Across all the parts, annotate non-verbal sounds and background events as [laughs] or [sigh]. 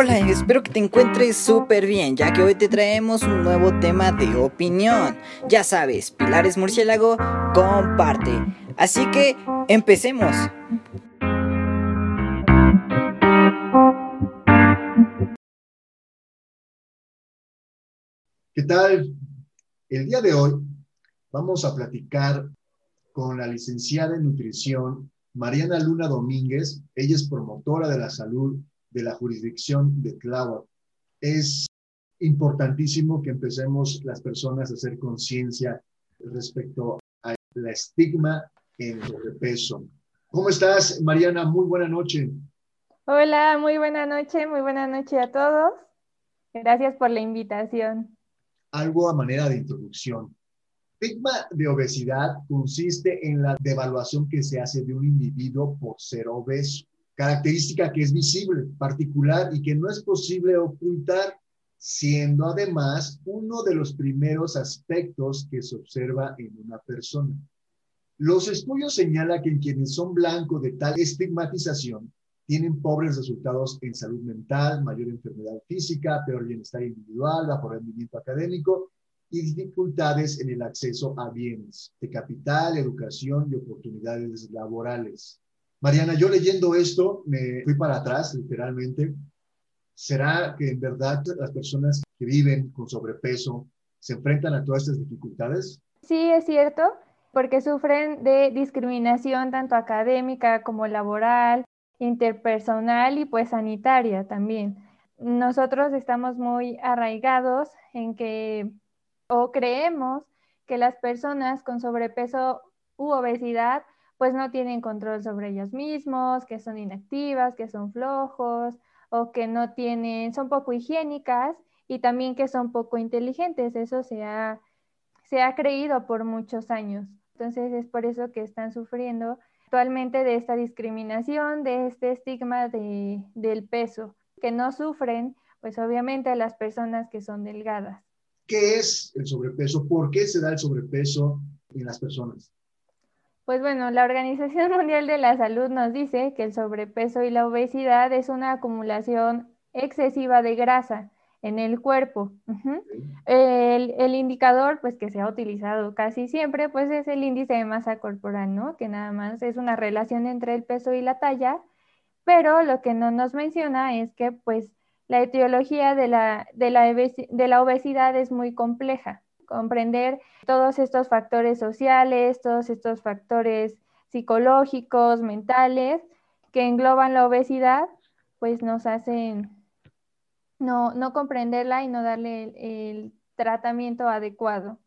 Hola, espero que te encuentres súper bien, ya que hoy te traemos un nuevo tema de opinión. Ya sabes, Pilares Murciélago comparte. Así que empecemos. ¿Qué tal? El día de hoy vamos a platicar con la licenciada en nutrición Mariana Luna Domínguez. Ella es promotora de la salud de la jurisdicción de Tláhuac. Es importantísimo que empecemos las personas a hacer conciencia respecto a la estigma en sobrepeso. ¿Cómo estás, Mariana? Muy buena noche. Hola, muy buena noche, muy buena noche a todos. Gracias por la invitación. Algo a manera de introducción. Estigma de obesidad consiste en la devaluación que se hace de un individuo por ser obeso característica que es visible, particular y que no es posible ocultar, siendo además uno de los primeros aspectos que se observa en una persona. Los estudios señalan que quienes son blancos de tal estigmatización tienen pobres resultados en salud mental, mayor enfermedad física, peor bienestar individual, bajo rendimiento académico y dificultades en el acceso a bienes de capital, educación y oportunidades laborales. Mariana, yo leyendo esto me fui para atrás, literalmente. ¿Será que en verdad las personas que viven con sobrepeso se enfrentan a todas estas dificultades? Sí, es cierto, porque sufren de discriminación tanto académica como laboral, interpersonal y pues sanitaria también. Nosotros estamos muy arraigados en que o creemos que las personas con sobrepeso u obesidad pues no tienen control sobre ellos mismos, que son inactivas, que son flojos o que no tienen, son poco higiénicas y también que son poco inteligentes. Eso se ha, se ha creído por muchos años. Entonces es por eso que están sufriendo actualmente de esta discriminación, de este estigma de, del peso, que no sufren, pues obviamente las personas que son delgadas. ¿Qué es el sobrepeso? ¿Por qué se da el sobrepeso en las personas? Pues bueno, la Organización [laughs] Mundial de la Salud nos dice que el sobrepeso y la obesidad es una acumulación excesiva de grasa en el cuerpo. el, indicador, pues que se ha utilizado casi siempre, pues es el índice de masa corporal, ¿no? Que nada más es una relación entre el peso y la talla, pero lo que no nos menciona es que, pues, la etiología de la, de la, de la obesidad es muy compleja comprender todos estos factores sociales, todos estos factores psicológicos, mentales, que engloban la obesidad, pues nos hacen no, no comprenderla y no darle el, tratamiento adecuado.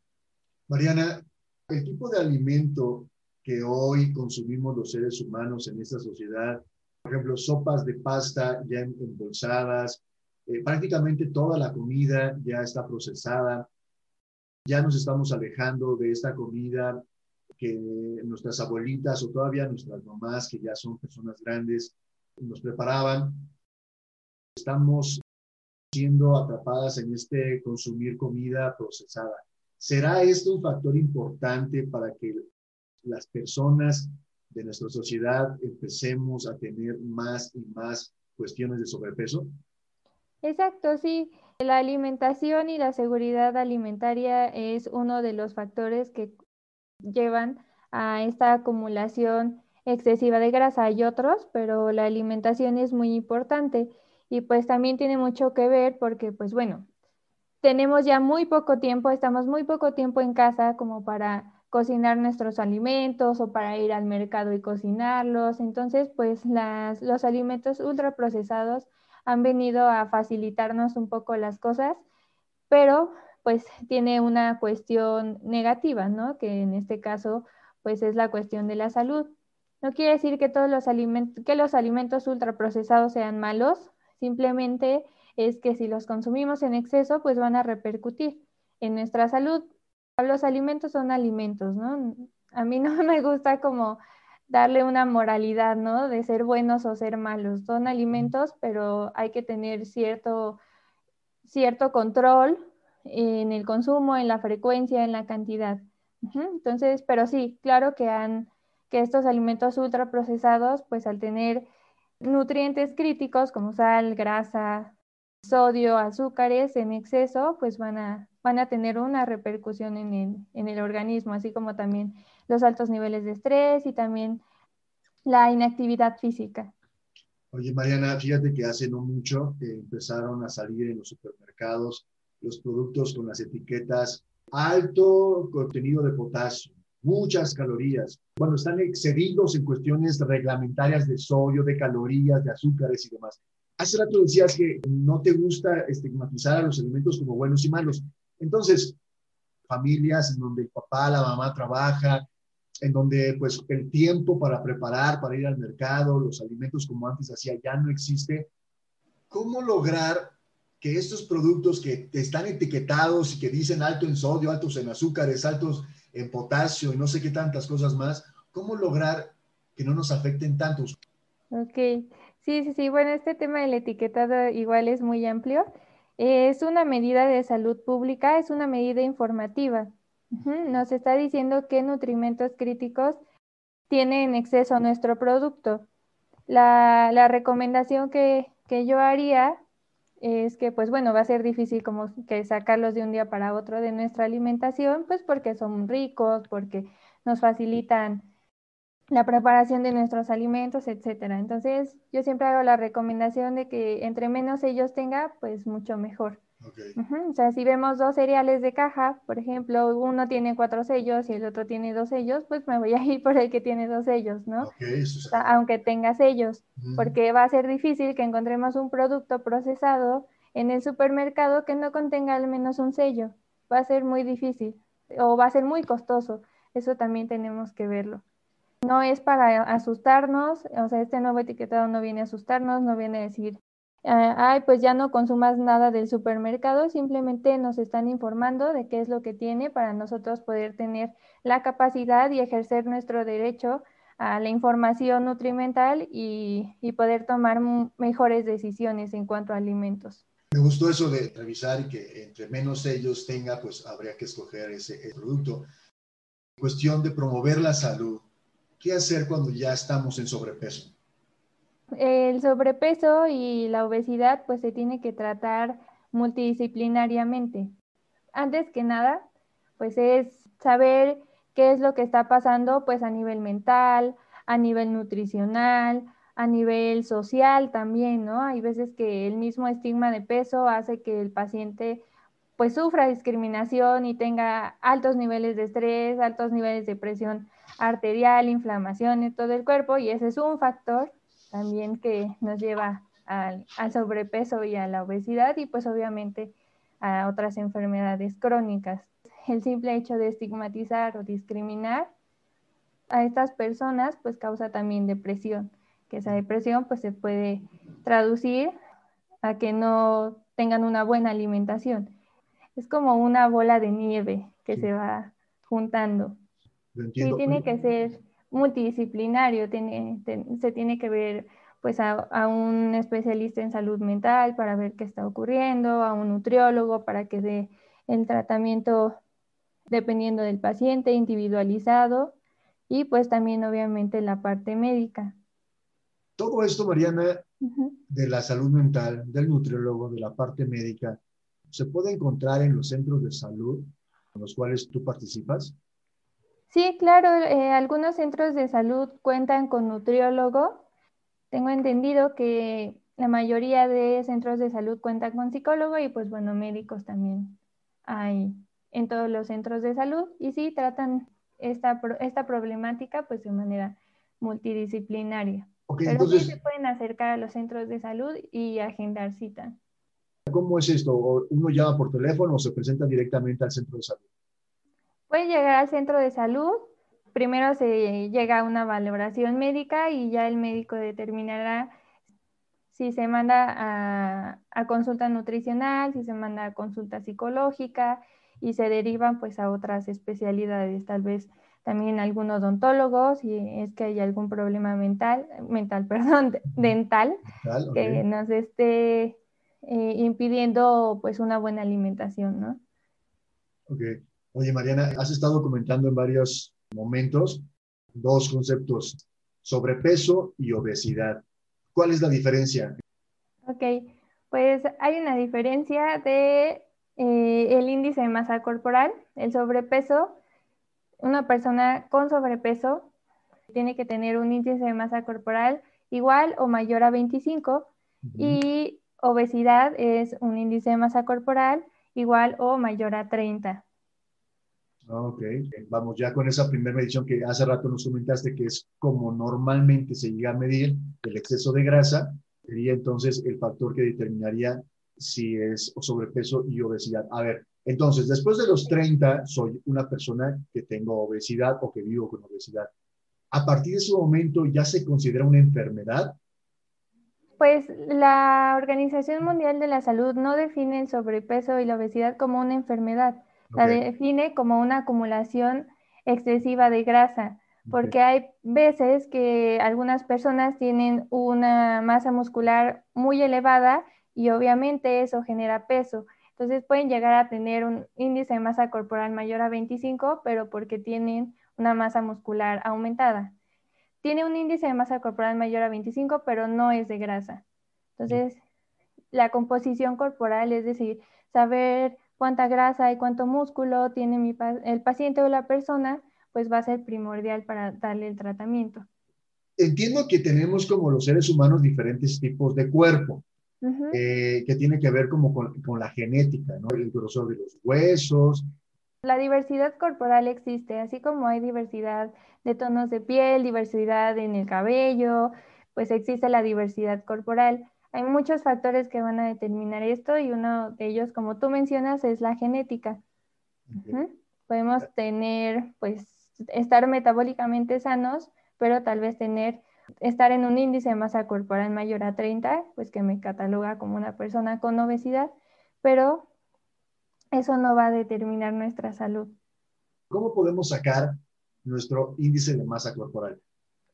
Mariana, el tipo de alimento que hoy consumimos los seres humanos en esta sociedad, por ejemplo, sopas de pasta ya embolsadas, eh, prácticamente toda la comida ya está procesada, ya nos estamos alejando de esta comida que nuestras abuelitas o todavía nuestras mamás, que ya son personas grandes, nos preparaban. Estamos siendo atrapadas en este consumir comida procesada. ¿Será esto un factor importante para que las personas de nuestra sociedad empecemos a tener más y más cuestiones de sobrepeso? Exacto, sí. La alimentación y la seguridad alimentaria es uno de los factores que llevan a esta acumulación excesiva de grasa. Hay otros, pero la alimentación es muy importante y pues también tiene mucho que ver porque pues bueno, tenemos ya muy poco tiempo, estamos muy poco tiempo en casa como para cocinar nuestros alimentos o para ir al mercado y cocinarlos. Entonces, pues las, los alimentos ultraprocesados han venido a facilitarnos un poco las cosas, pero pues tiene una cuestión negativa, ¿no? Que en este caso pues es la cuestión de la salud. No quiere decir que todos los alimentos, que los alimentos ultraprocesados sean malos, simplemente es que si los consumimos en exceso, pues van a repercutir en nuestra salud. Los alimentos son alimentos, ¿no? A mí [laughs] no me gusta como darle una moralidad, ¿no? De ser buenos o ser malos. Son alimentos, pero hay que tener cierto, cierto control en el consumo, en la frecuencia, en la cantidad. Entonces, pero sí, claro que han, que estos alimentos ultraprocesados, pues al tener nutrientes críticos como sal, grasa, sodio, azúcares en exceso, pues van a, van a tener una repercusión en el, en el organismo, así como también los altos niveles de estrés y también la inactividad física. Oye, Mariana, fíjate que hace no mucho que empezaron a salir en los supermercados los productos con las etiquetas alto contenido de potasio, muchas calorías. Bueno, están excedidos en cuestiones reglamentarias de sodio, de calorías, de azúcares y demás. Hace rato decías que no te gusta estigmatizar a los alimentos como buenos y malos. Entonces, familias en donde el papá, la mamá trabaja, en donde pues el tiempo para preparar, para ir al mercado, los alimentos como antes hacía, ya no existe. ¿Cómo lograr que estos productos que están etiquetados y que dicen alto en sodio, altos en azúcares, altos en potasio y no sé qué tantas cosas más, ¿cómo lograr que no nos afecten tantos? Ok, sí, sí, sí. Bueno, este tema del etiquetado igual es muy amplio. Es una medida de salud pública, es una medida informativa. Nos está diciendo qué nutrimentos críticos tiene en exceso nuestro producto. La, recomendación que, que yo haría es que pues bueno, va a ser difícil como que sacarlos de un día para otro de nuestra alimentación, pues porque son ricos, porque nos facilitan la preparación de nuestros alimentos, etcétera. Entonces, yo siempre hago la recomendación de que entre menos ellos tenga, pues mucho mejor. O sea, si vemos dos cereales de caja, por ejemplo, uno tiene cuatro sellos y el otro tiene dos sellos, pues me voy a ir por el que tiene dos sellos, ¿no? aunque tenga sellos, porque va a ser difícil que encontremos un producto procesado en el supermercado que no contenga al menos un sello. Va a ser muy difícil o va a ser muy costoso. Eso también tenemos que verlo. No es para asustarnos, o sea, este nuevo etiquetado no viene a asustarnos, no viene a decir ay, pues ya no consumas nada del supermercado, simplemente nos están informando de qué es lo que tiene para nosotros poder tener la capacidad y ejercer nuestro derecho a la información nutrimental y, poder tomar mejores decisiones en cuanto a alimentos. Me gustó eso de revisar y que entre menos ellos tenga, pues habría que escoger ese producto. Cuestión de promover la salud. ¿Qué hacer cuando ya estamos en sobrepeso? El sobrepeso y la obesidad pues se tiene que tratar multidisciplinariamente. Antes que nada, pues es saber qué es lo que está pasando pues a nivel mental, a nivel nutricional, a nivel social también, ¿no? Hay veces que el mismo estigma de peso hace que el paciente pues sufra discriminación y tenga altos niveles de estrés, altos niveles de presión arterial, inflamación en todo el cuerpo y ese es un factor también que nos lleva al, sobrepeso y a la obesidad y pues obviamente a otras enfermedades crónicas. El simple hecho de estigmatizar o discriminar a estas personas pues causa también depresión, que esa depresión pues se puede traducir a que no tengan una buena alimentación. Es como una bola de nieve que se va juntando. Sí, tiene que ser multidisciplinario, tiene, se tiene que ver pues a, un especialista en salud mental para ver qué está ocurriendo, a un nutriólogo para que dé el tratamiento dependiendo del paciente, individualizado, y pues también obviamente la parte médica. Todo esto, Mariana, de la salud mental, del nutriólogo, de la parte médica, ¿se puede encontrar en los centros de salud en los cuales tú participas? Sí, claro, eh, algunos centros de salud cuentan con nutriólogo. Tengo entendido que la mayoría de centros de salud cuentan con psicólogo y pues bueno, médicos también hay en todos los centros de salud y sí tratan esta, esta problemática pues de manera multidisciplinaria. Pero sí se pueden acercar a los centros de salud y agendar cita. ¿Cómo es esto? ¿Uno llama por teléfono o se presenta directamente al centro de salud? Puede llegar al centro de salud, primero se llega a una valoración médica y ya el médico determinará si se manda a, consulta nutricional, si se manda a consulta psicológica y se derivan pues a otras especialidades, tal vez también algún odontólogo, si es que hay algún problema mental, mental, [laughs] perdón, dental, que nos esté eh, impidiendo pues una buena alimentación, ¿no? Ok. Oye, Mariana, has estado comentando en varios momentos dos conceptos, sobrepeso y obesidad. ¿Cuál es la diferencia? Ok, Pues hay una diferencia de eh, el índice de masa corporal, el sobrepeso. Una persona con sobrepeso tiene que tener un índice de masa corporal igual o mayor a 25 y obesidad es un índice de masa corporal igual o mayor a 30. Ok, vamos ya con esa primera medición que hace rato nos comentaste que es como normalmente se llega a medir el exceso de grasa, sería entonces el factor que determinaría si es sobrepeso y obesidad. A ver, entonces, después de los 30, soy una persona que tengo obesidad o que vivo con obesidad. ¿A partir de ese momento ya se considera una enfermedad? Pues la Organización Mundial de la Salud no define el sobrepeso y la obesidad como una enfermedad, la define como una acumulación excesiva de grasa, porque hay veces que algunas personas tienen una masa muscular muy elevada y obviamente eso genera peso. Entonces pueden llegar a tener un índice de masa corporal mayor a 25, pero porque tienen una masa muscular aumentada. Tiene un índice de masa corporal mayor a 25, pero no es de grasa. Entonces, la composición corporal, es decir, saber cuánta grasa y cuánto músculo tiene el paciente o la persona, pues va a ser primordial para darle el tratamiento. Entiendo que tenemos como los seres humanos diferentes tipos de cuerpo. Eh, que tiene que ver como con, la genética, ¿no? El grosor de los huesos. La diversidad corporal existe, así como hay diversidad de tonos de piel, diversidad en el cabello, pues existe la diversidad corporal. Hay muchos factores que van a determinar esto y uno de ellos, como tú mencionas, es la genética. Podemos tener, pues, estar metabólicamente sanos, pero tal vez tener estar en un índice de masa corporal mayor a 30, pues que me cataloga como una persona con obesidad, pero eso no va a determinar nuestra salud. ¿Cómo podemos sacar nuestro índice de masa corporal?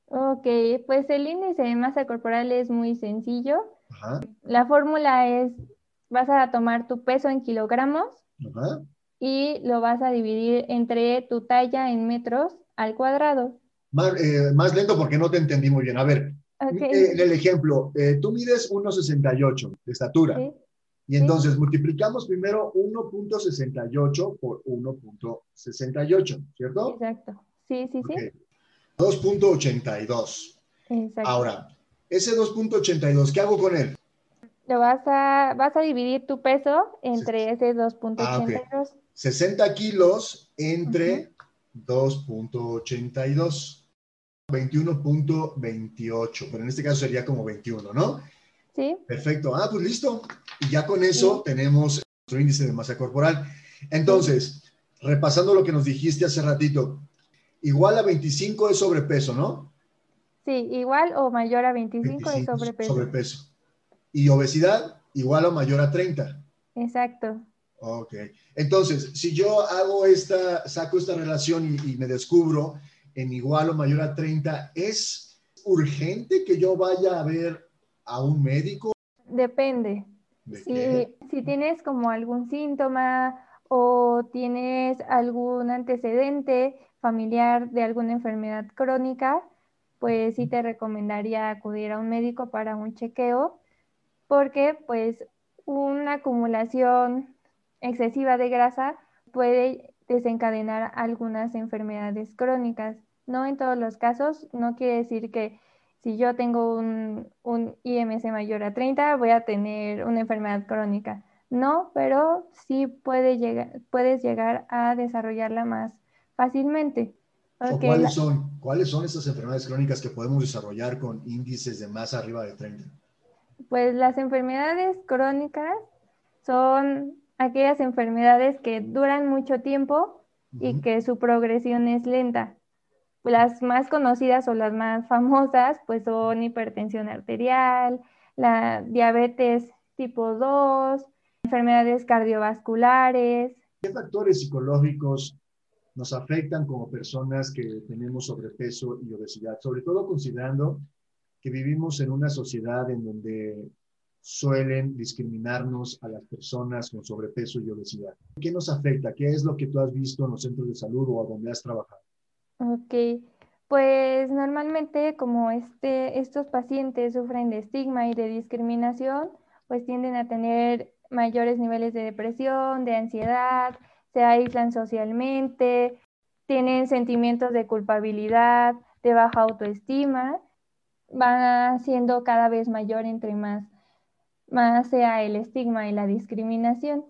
Ok, pues el índice de masa corporal es muy sencillo. La fórmula es, vas a tomar tu peso en kilogramos y lo vas a dividir entre tu talla en metros al cuadrado. Eh, más, lento porque no te entendí muy bien. A ver, eh, el ejemplo, eh, tú mides 1,68 de estatura. Y entonces multiplicamos primero 1.68 por 1.68, ¿cierto? Exacto. Sí, sí, sí. 2.82. Exacto. Ahora, ese 2.82, ¿qué hago con él? Lo vas a, vas a dividir tu peso entre ese 2.82. 60 ah, kilos entre 2.82. 21.28, pero en este caso sería como 21, ¿no? Sí. Perfecto. Ah, pues listo. Y ya con eso tenemos nuestro índice de masa corporal. Entonces, repasando lo que nos dijiste hace ratito, igual a 25 es sobrepeso, ¿no? Sí, igual o mayor a 25, es sobrepeso. Sobrepeso. Y obesidad, igual o mayor a 30. Exacto. Ok. Entonces, si yo hago esta, saco esta relación y me descubro en igual o mayor a 30, ¿es urgente que yo vaya a ver a un médico? Depende. si, si tienes como algún síntoma o tienes algún antecedente familiar de alguna enfermedad crónica, pues sí te recomendaría acudir a un médico para un chequeo, porque pues una acumulación excesiva de grasa puede desencadenar algunas enfermedades crónicas. No en todos los casos, no quiere decir que si yo tengo un, un IMC mayor a 30 voy a tener una enfermedad crónica. No, pero sí puede llegar, puedes llegar a desarrollarla más fácilmente. ¿Cuáles, son, ¿Cuáles son esas enfermedades crónicas que podemos desarrollar con índices de masa arriba de 30? Pues las enfermedades crónicas son aquellas enfermedades que duran mucho tiempo y que su progresión es lenta. Las más conocidas o las más famosas pues son hipertensión arterial, la diabetes tipo 2, enfermedades cardiovasculares. ¿Qué factores psicológicos nos afectan como personas que tenemos sobrepeso y obesidad? Sobre todo considerando que vivimos en una sociedad en donde suelen discriminarnos a las personas con sobrepeso y obesidad. ¿Qué nos afecta? ¿Qué es lo que tú has visto en los centros de salud o a donde has trabajado? Ok, pues normalmente como este, estos pacientes sufren de estigma y de discriminación, pues tienden a tener mayores niveles de depresión, de ansiedad, se aíslan socialmente, tienen sentimientos de culpabilidad, de baja autoestima, van siendo cada vez mayor entre más, más sea el estigma y la discriminación.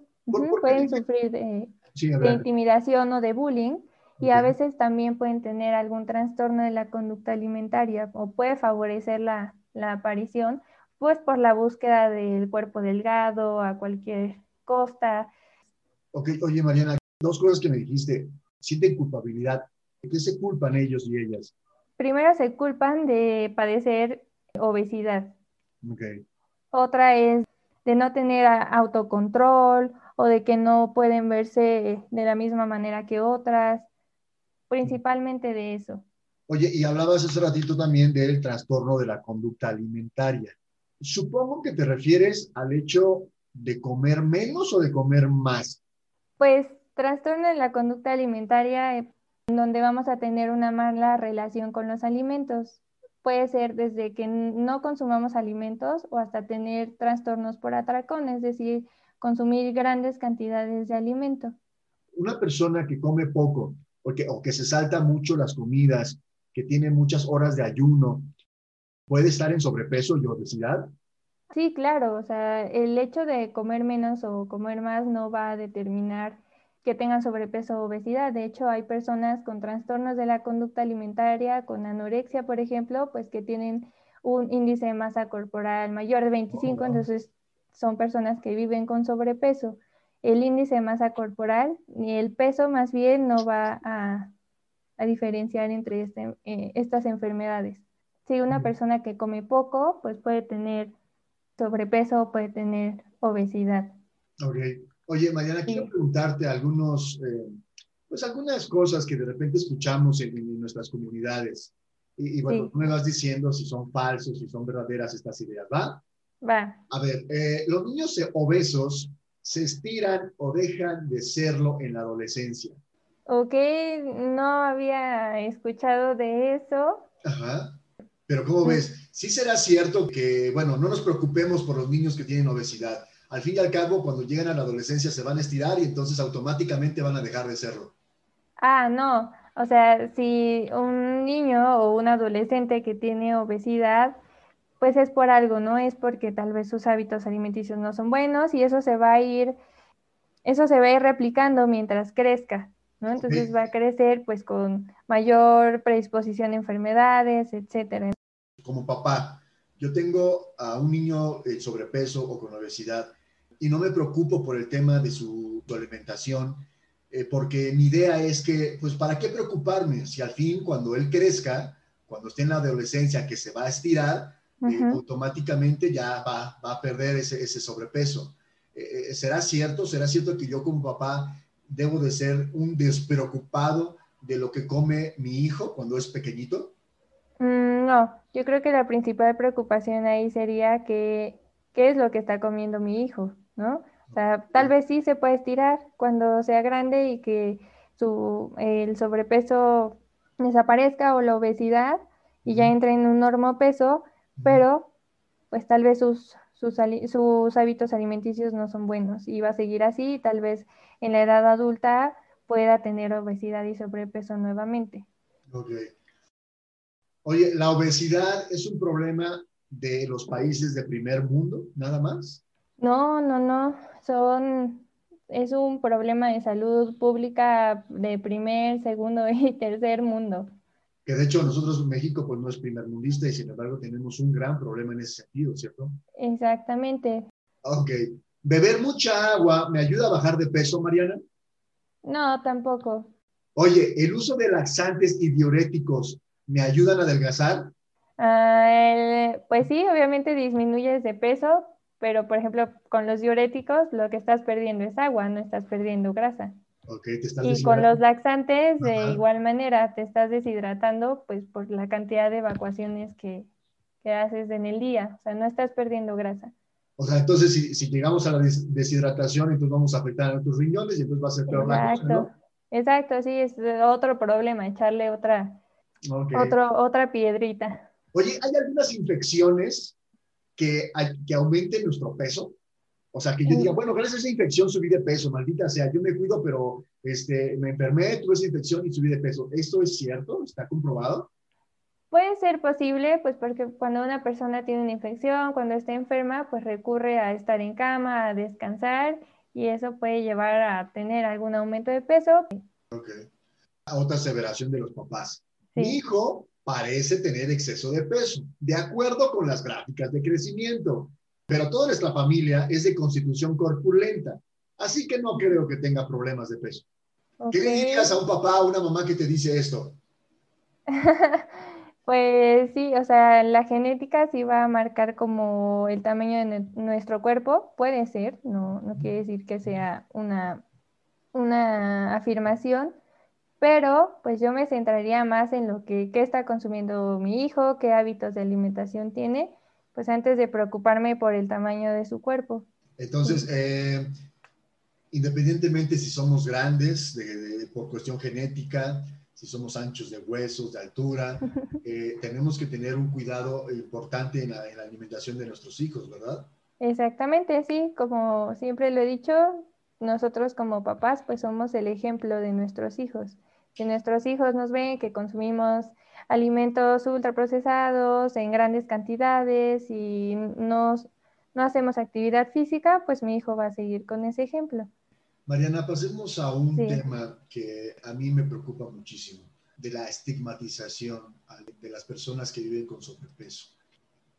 pueden sufrir de, intimidación o de bullying y a veces también pueden tener algún trastorno de la conducta alimentaria o puede favorecer la, la aparición pues por la búsqueda del cuerpo delgado a cualquier costa. Ok, oye Mariana, dos cosas que me dijiste. Sienten culpabilidad. ¿De qué se culpan ellos y ellas? Primero se culpan de padecer obesidad. Okay. Otra es de no tener autocontrol o de que no pueden verse de la misma manera que otras, principalmente de eso. Oye, y hablabas hace ratito también del trastorno de la conducta alimentaria. Supongo que te refieres al hecho de comer menos o de comer más. Pues trastorno de la conducta alimentaria, en donde vamos a tener una mala relación con los alimentos. Puede ser desde que no consumamos alimentos o hasta tener trastornos por atracón, es decir, consumir grandes cantidades de alimento. Una persona que come poco o que, o que se salta mucho las comidas, que tiene muchas horas de ayuno, puede estar en sobrepeso y obesidad? Sí, claro, o sea, el hecho de comer menos o comer más no va a determinar que tengan sobrepeso o obesidad. De hecho, hay personas con trastornos de la conducta alimentaria, con anorexia, por ejemplo, pues que tienen un índice de masa corporal mayor de 25, entonces son personas que viven con sobrepeso. El índice de masa corporal ni el peso más bien no va a, diferenciar entre este, eh, estas enfermedades. Si una persona que come poco, pues puede tener sobrepeso o puede tener obesidad. Ok. Oye, Mariana, quiero preguntarte algunos, eh, pues algunas cosas que de repente escuchamos en, nuestras comunidades. Y, bueno, tú me vas diciendo si son falsos, si son verdaderas estas ideas, ¿va? Va. A ver, eh, los niños obesos se estiran o dejan de serlo en la adolescencia. Ok, no había escuchado de eso. Ajá. Pero ¿cómo ves? Sí será cierto que, bueno, no nos preocupemos por los niños que tienen obesidad. Al fin y al cabo, cuando llegan a la adolescencia se van a estirar y entonces automáticamente van a dejar de serlo. Ah, no. O sea, si un niño o un adolescente que tiene obesidad, pues es por algo, ¿no? Es porque tal vez sus hábitos alimenticios no son buenos y eso se va a ir, eso se va a ir replicando mientras crezca, ¿no? Entonces va a crecer pues con mayor predisposición a enfermedades, etcétera como papá, yo tengo a un niño en sobrepeso o con obesidad y no me preocupo por el tema de su, alimentación, eh, porque mi idea es que, pues, ¿para qué preocuparme? Si al fin, cuando él crezca, cuando esté en la adolescencia, que se va a estirar, eh, automáticamente ya va, va, a perder ese, ese sobrepeso. Eh, ¿Será cierto? ¿Será cierto que yo como papá debo de ser un despreocupado de lo que come mi hijo cuando es pequeñito? Mm, no, yo creo que la principal preocupación ahí sería que, qué es lo que está comiendo mi hijo, ¿no? O sea, tal vez sí se puede estirar cuando sea grande y que su, el sobrepeso desaparezca o la obesidad y ya entre en un normopeso, pero pues tal vez sus, sus, sus, hábitos alimenticios no son buenos y va a seguir así y tal vez en la edad adulta pueda tener obesidad y sobrepeso nuevamente. Okay. Oye, ¿la obesidad es un problema de los países de primer mundo, nada más? No, no, no. Son, es un problema de salud pública de primer, segundo y [laughs] tercer mundo. Que de hecho nosotros en México pues no es primer mundista y sin embargo tenemos un gran problema en ese sentido, ¿cierto? Exactamente. Ok. ¿Beber mucha agua me ayuda a bajar de peso, Mariana? No, tampoco. Oye, ¿el uso de laxantes y diuréticos ¿Me ayudan a adelgazar? Ah, pues sí, obviamente disminuyes de peso, pero por ejemplo con los diuréticos lo que estás perdiendo es agua, no estás perdiendo grasa. Okay, te estás y con los laxantes de igual manera te estás deshidratando pues por la cantidad de evacuaciones que, que, haces en el día, o sea, no estás perdiendo grasa. O sea, entonces si, si llegamos a la deshidratación, entonces vamos a afectar a tus riñones y entonces va a ser peor la cosa, ¿no? Exacto, sí, es otro problema, echarle otra, otra piedrita. Oye, ¿hay algunas infecciones que, que aumente nuestro peso? O sea, que yo diga, bueno, gracias a esa infección subí de peso, maldita sea, yo me cuido, pero este, me enfermé, tuve esa infección y subí de peso. ¿Esto es cierto? ¿Está comprobado? Puede ser posible, pues porque cuando una persona tiene una infección, cuando está enferma, pues recurre a estar en cama, a descansar y eso puede llevar a tener algún aumento de peso. Ok. Otra aseveración de los papás. Mi hijo parece tener exceso de peso, de acuerdo con las gráficas de crecimiento pero toda nuestra familia es de constitución corpulenta, así que no creo que tenga problemas de peso. ¿Qué le dirías a un papá o una mamá que te dice esto? [laughs] pues sí, o sea, la genética sí va a marcar como el tamaño de nuestro cuerpo, puede ser, no, no quiere decir que sea una, una afirmación, pero pues yo me centraría más en lo que qué está consumiendo mi hijo, qué hábitos de alimentación tiene pues antes de preocuparme por el tamaño de su cuerpo. Entonces, eh, independientemente si somos grandes por cuestión genética, si somos anchos de huesos, de altura, [laughs] eh, tenemos que tener un cuidado importante en la, en la, alimentación de nuestros hijos, ¿verdad? Exactamente, sí, como siempre lo he dicho, nosotros como papás pues somos el ejemplo de nuestros hijos. Si nuestros hijos nos ven que consumimos alimentos ultraprocesados en grandes cantidades y no, no hacemos actividad física, pues mi hijo va a seguir con ese ejemplo. Mariana, pasemos a un tema que a mí me preocupa muchísimo, de la estigmatización de las personas que viven con sobrepeso.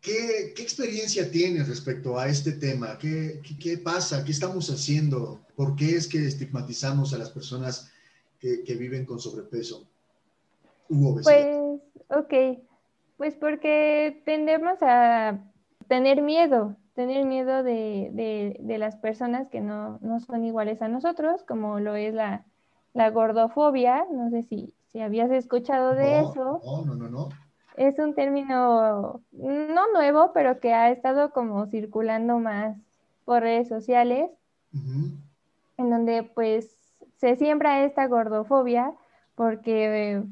¿Qué, qué experiencia tienes respecto a este tema? ¿Qué, ¿Qué, qué, pasa? ¿Qué estamos haciendo? ¿Por qué es que estigmatizamos a las personas que, que viven con sobrepeso? Pues, ok, pues porque tendemos a tener miedo, tener miedo de, de, las personas que no, no, son iguales a nosotros, como lo es la, la gordofobia. No sé si, si habías escuchado de eso. No, no, no, no. Es un término no nuevo, pero que ha estado como circulando más por redes sociales, en donde pues se siembra esta gordofobia porque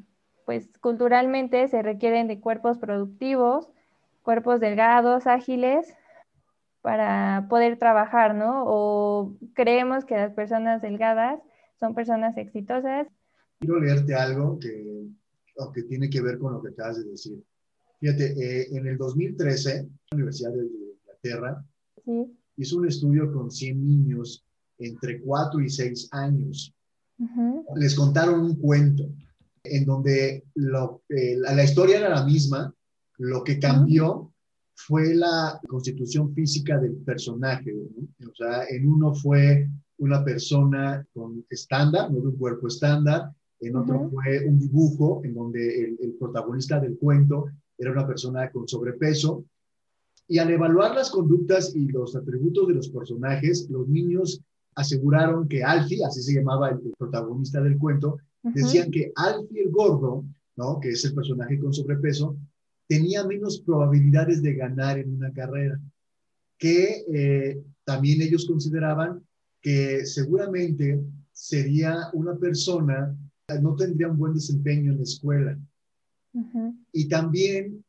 pues culturalmente se requieren de cuerpos productivos, cuerpos delgados, ágiles, para poder trabajar, ¿no? O creemos que las personas delgadas son personas exitosas. Quiero leerte algo que, que tiene que ver con lo que acabas de decir. Fíjate, eh, en el 2013, la Universidad de Inglaterra hizo un estudio con 100 niños entre 4 y 6 años. Les contaron un cuento en donde lo, eh, la, historia era la misma, lo que cambió fue la constitución física del personaje. O sea, en uno fue una persona con estándar, no de un cuerpo estándar, en otro fue un dibujo en donde el, el, protagonista del cuento era una persona con sobrepeso. Y al evaluar las conductas y los atributos de los personajes, los niños aseguraron que Alfie, así se llamaba el protagonista del cuento, decían que Alfie el gordo, ¿no? que es el personaje con sobrepeso, tenía menos probabilidades de ganar en una carrera, que eh, también ellos consideraban que seguramente sería una persona, no tendría un buen desempeño en la escuela. Y también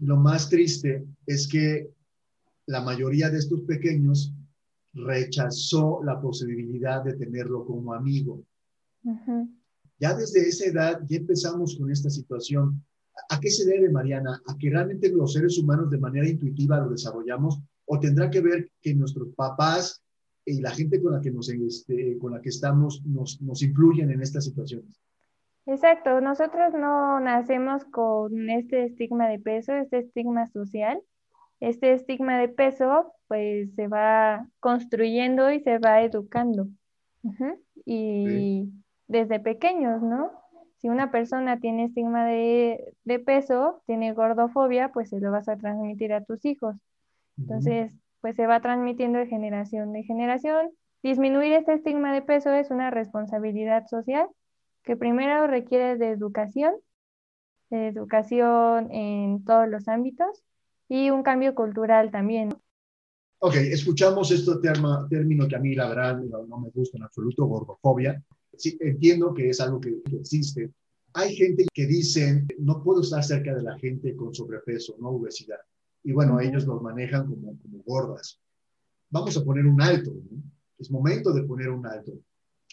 lo más triste es que la mayoría de estos pequeños rechazó la posibilidad de tenerlo como amigo. Ya desde esa edad ya empezamos con esta situación. ¿A qué se debe, Mariana? ¿A que realmente los seres humanos de manera intuitiva lo desarrollamos? ¿O tendrá que ver que nuestros papás y la gente con la que, nos, este, con la que estamos nos, nos influyen en estas situaciones? Exacto, nosotros no nacemos con este estigma de peso, este estigma social. Este estigma de peso pues se va construyendo y se va educando. Y desde pequeños, ¿no? Si una persona tiene estigma de, peso, tiene gordofobia, pues se lo vas a transmitir a tus hijos. Entonces, pues se va transmitiendo de generación de generación. Disminuir este estigma de peso es una responsabilidad social que primero requiere de educación, de educación en todos los ámbitos y un cambio cultural también. Ok, escuchamos este término que a mí la verdad no me gusta en absoluto, gordofobia sí, entiendo que es algo que, existe. Hay gente que dice, no puedo estar cerca de la gente con sobrepeso, no obesidad. y bueno, ellos los manejan como, como gordas. Vamos a poner un alto, es momento de poner un alto.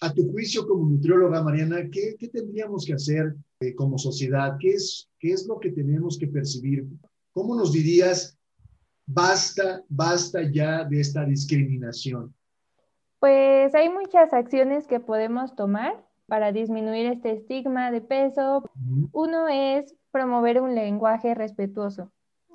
A tu juicio como nutrióloga, Mariana, ¿qué, qué tendríamos que hacer eh, como sociedad? ¿Qué es, ¿Qué es lo que tenemos que percibir? ¿Cómo nos dirías, basta, basta ya de esta discriminación? Pues hay muchas acciones que podemos tomar para disminuir este estigma de peso. Uno es promover un lenguaje respetuoso,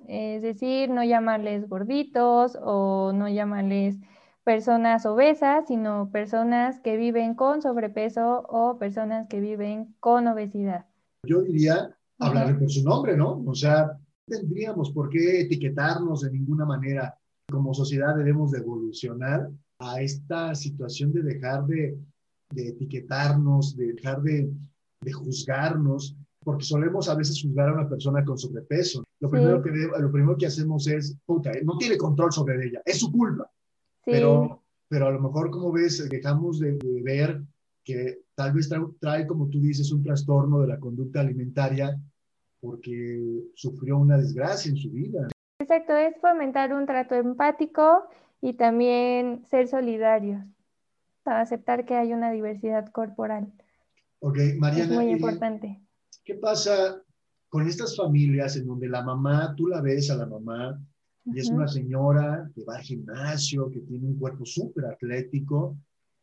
es decir, no llamarles gorditos o no llamarles personas obesas, sino personas que viven con sobrepeso o personas que viven con obesidad. Yo diría hablarle por su nombre, ¿no? O sea, tendríamos por qué etiquetarnos de ninguna manera. Como sociedad debemos de evolucionar a esta situación de dejar de, etiquetarnos, de dejar de, juzgarnos, porque solemos a veces juzgar a una persona con sobrepeso. Lo primero, que, lo primero que hacemos es, puta, no tiene control sobre ella, es su culpa. Pero, pero a lo mejor, como ves, dejamos de, ver que tal vez trae, como tú dices, un trastorno de la conducta alimentaria porque sufrió una desgracia en su vida. Exacto, es fomentar un trato empático y también ser solidarios, aceptar que hay una diversidad corporal. Ok, Mariana. Es muy importante. ¿Qué pasa con estas familias en donde la mamá, tú la ves a la mamá y es una señora que va al gimnasio, que tiene un cuerpo súper atlético.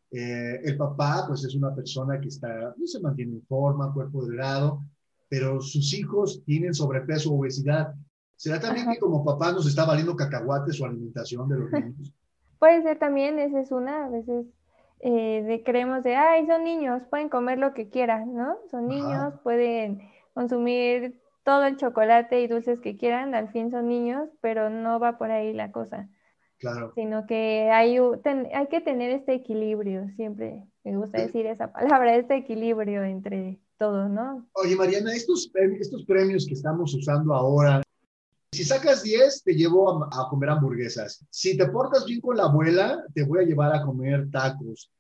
Eh, el papá, pues es una persona que está, no se mantiene en forma, cuerpo delgado, pero sus hijos tienen sobrepeso, obesidad. ¿Será también que como papá nos está valiendo cacahuate su alimentación de los [laughs] niños? Puede ser también, esa es una, a veces eh, de, creemos de, ay, son niños, pueden comer lo que quieran, ¿no? Son niños, pueden consumir todo el chocolate y dulces que quieran, al fin son niños, pero no va por ahí la cosa. Claro. Sino que hay, hay que tener este equilibrio, siempre me gusta decir esa palabra, este equilibrio entre todos, ¿no? Oye, Mariana, estos, estos premios que estamos usando ahora, si sacas 10, te llevo a, comer hamburguesas. Si te portas bien con la abuela, te voy a llevar a comer tacos.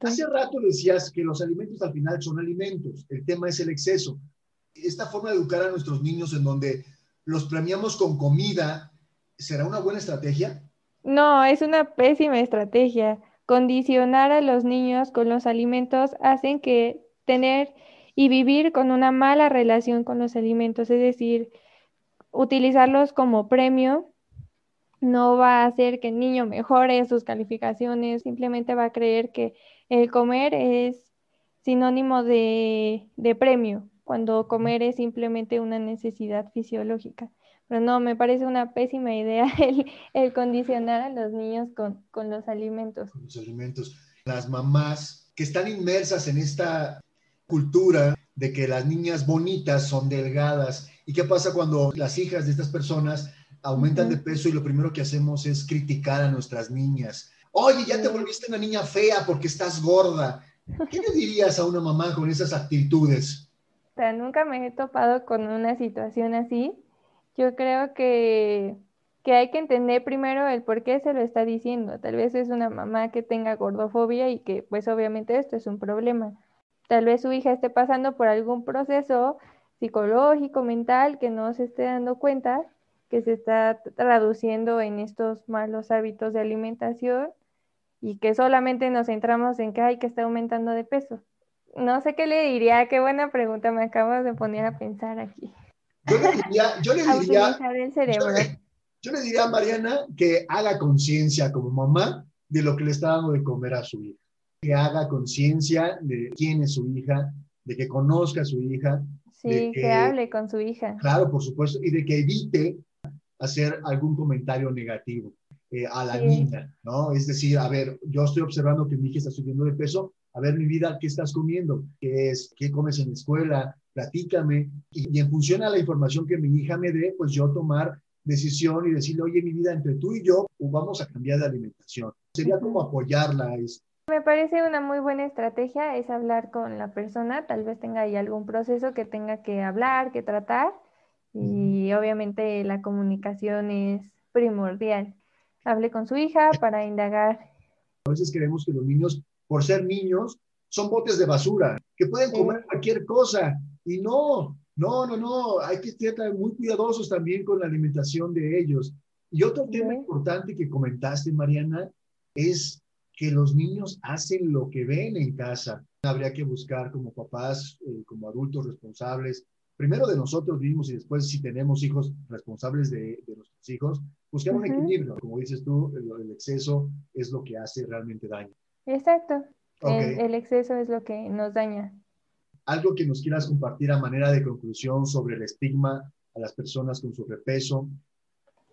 Hace rato decías que los alimentos al final son alimentos, el tema es el exceso esta forma de educar a nuestros niños en donde los premiamos con comida, ¿será una buena estrategia? No, es una pésima estrategia. Condicionar a los niños con los alimentos hacen que tener y vivir con una mala relación con los alimentos, es decir, utilizarlos como premio no va a hacer que el niño mejore sus calificaciones, simplemente va a creer que el comer es sinónimo de, de premio cuando comer es simplemente una necesidad fisiológica. Pero no, me parece una pésima idea [laughs] el, condicionar a los niños con, con, los alimentos. Con los alimentos. Las mamás que están inmersas en esta cultura de que las niñas bonitas son delgadas. ¿Y qué pasa cuando las hijas de estas personas aumentan de peso y lo primero que hacemos es criticar a nuestras niñas? Oye, ya te volviste una niña fea porque estás gorda. ¿Qué le dirías a una mamá con esas actitudes? sea, nunca me he topado con una situación así. Yo creo que, que hay que entender primero el por qué se lo está diciendo. Tal vez es una mamá que tenga gordofobia y que pues obviamente esto es un problema. Tal vez su hija esté pasando por algún proceso psicológico, mental, que no se esté dando cuenta, que se está traduciendo en estos malos hábitos de alimentación y que solamente nos centramos en que hay que estar aumentando de peso no sé qué le diría, qué buena pregunta me acabas de poner a pensar aquí. Yo le diría, yo le [laughs] diría. [laughs] Yo, le diría a Mariana que haga conciencia como mamá de lo que le está dando de comer a su hija, que haga conciencia de quién es su hija, de que conozca a su hija. Sí, que, hable con su hija. Claro, por supuesto, y de que evite hacer algún comentario negativo eh, a la niña, ¿no? Es decir, a ver, yo estoy observando que mi hija está subiendo de peso, a ver mi vida, ¿qué estás comiendo? ¿Qué es? ¿Qué comes en la escuela? Platícame. Y, en función a la información que mi hija me dé, pues yo tomar decisión y decirle, oye, mi vida, entre tú y yo, pues vamos a cambiar de alimentación. Sería como apoyarla. Me parece una muy buena estrategia es hablar con la persona, tal vez tenga ahí algún proceso que tenga que hablar, que tratar y obviamente la comunicación es primordial. Hable con su hija para indagar. A veces queremos que los niños por ser niños, son botes de basura, que pueden comer cualquier cosa. Y no, No, no, no, hay que estar muy cuidadosos también con la alimentación de ellos. Y otro tema importante que comentaste, Mariana, es que los niños hacen lo que ven en casa. Habría que buscar como papás, eh, como adultos responsables, primero de nosotros mismos y después si tenemos hijos responsables de, nuestros hijos, buscar un equilibrio. Como dices tú, el, exceso es lo que hace realmente daño. Exacto. el exceso es lo que nos daña algo que nos quieras compartir a manera de conclusión sobre el estigma a las personas con sobrepeso.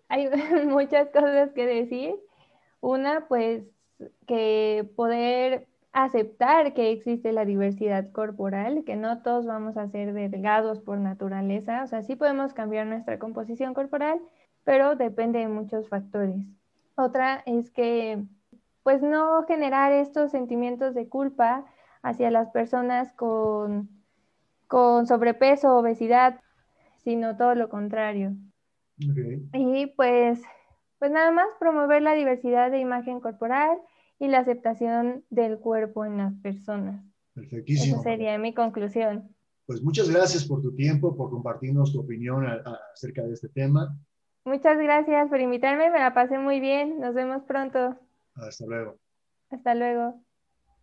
Hay [laughs] muchas cosas que decir. Una, pues que poder aceptar que existe la diversidad corporal, que no todos vamos a ser delgados por naturaleza, o sea, sí podemos cambiar nuestra composición corporal, pero depende de muchos factores. Otra es que, pues, no generar estos sentimientos de culpa hacia las personas con, con sobrepeso, obesidad, sino todo lo contrario. Y pues, pues nada más promover la diversidad de imagen corporal y la aceptación del cuerpo en las personas. Perfectísimo. Esa sería mi conclusión. Pues muchas gracias por tu tiempo, por compartirnos tu opinión acerca de este tema. Muchas gracias por invitarme, me la pasé muy bien. Nos vemos pronto. Hasta luego. Hasta luego.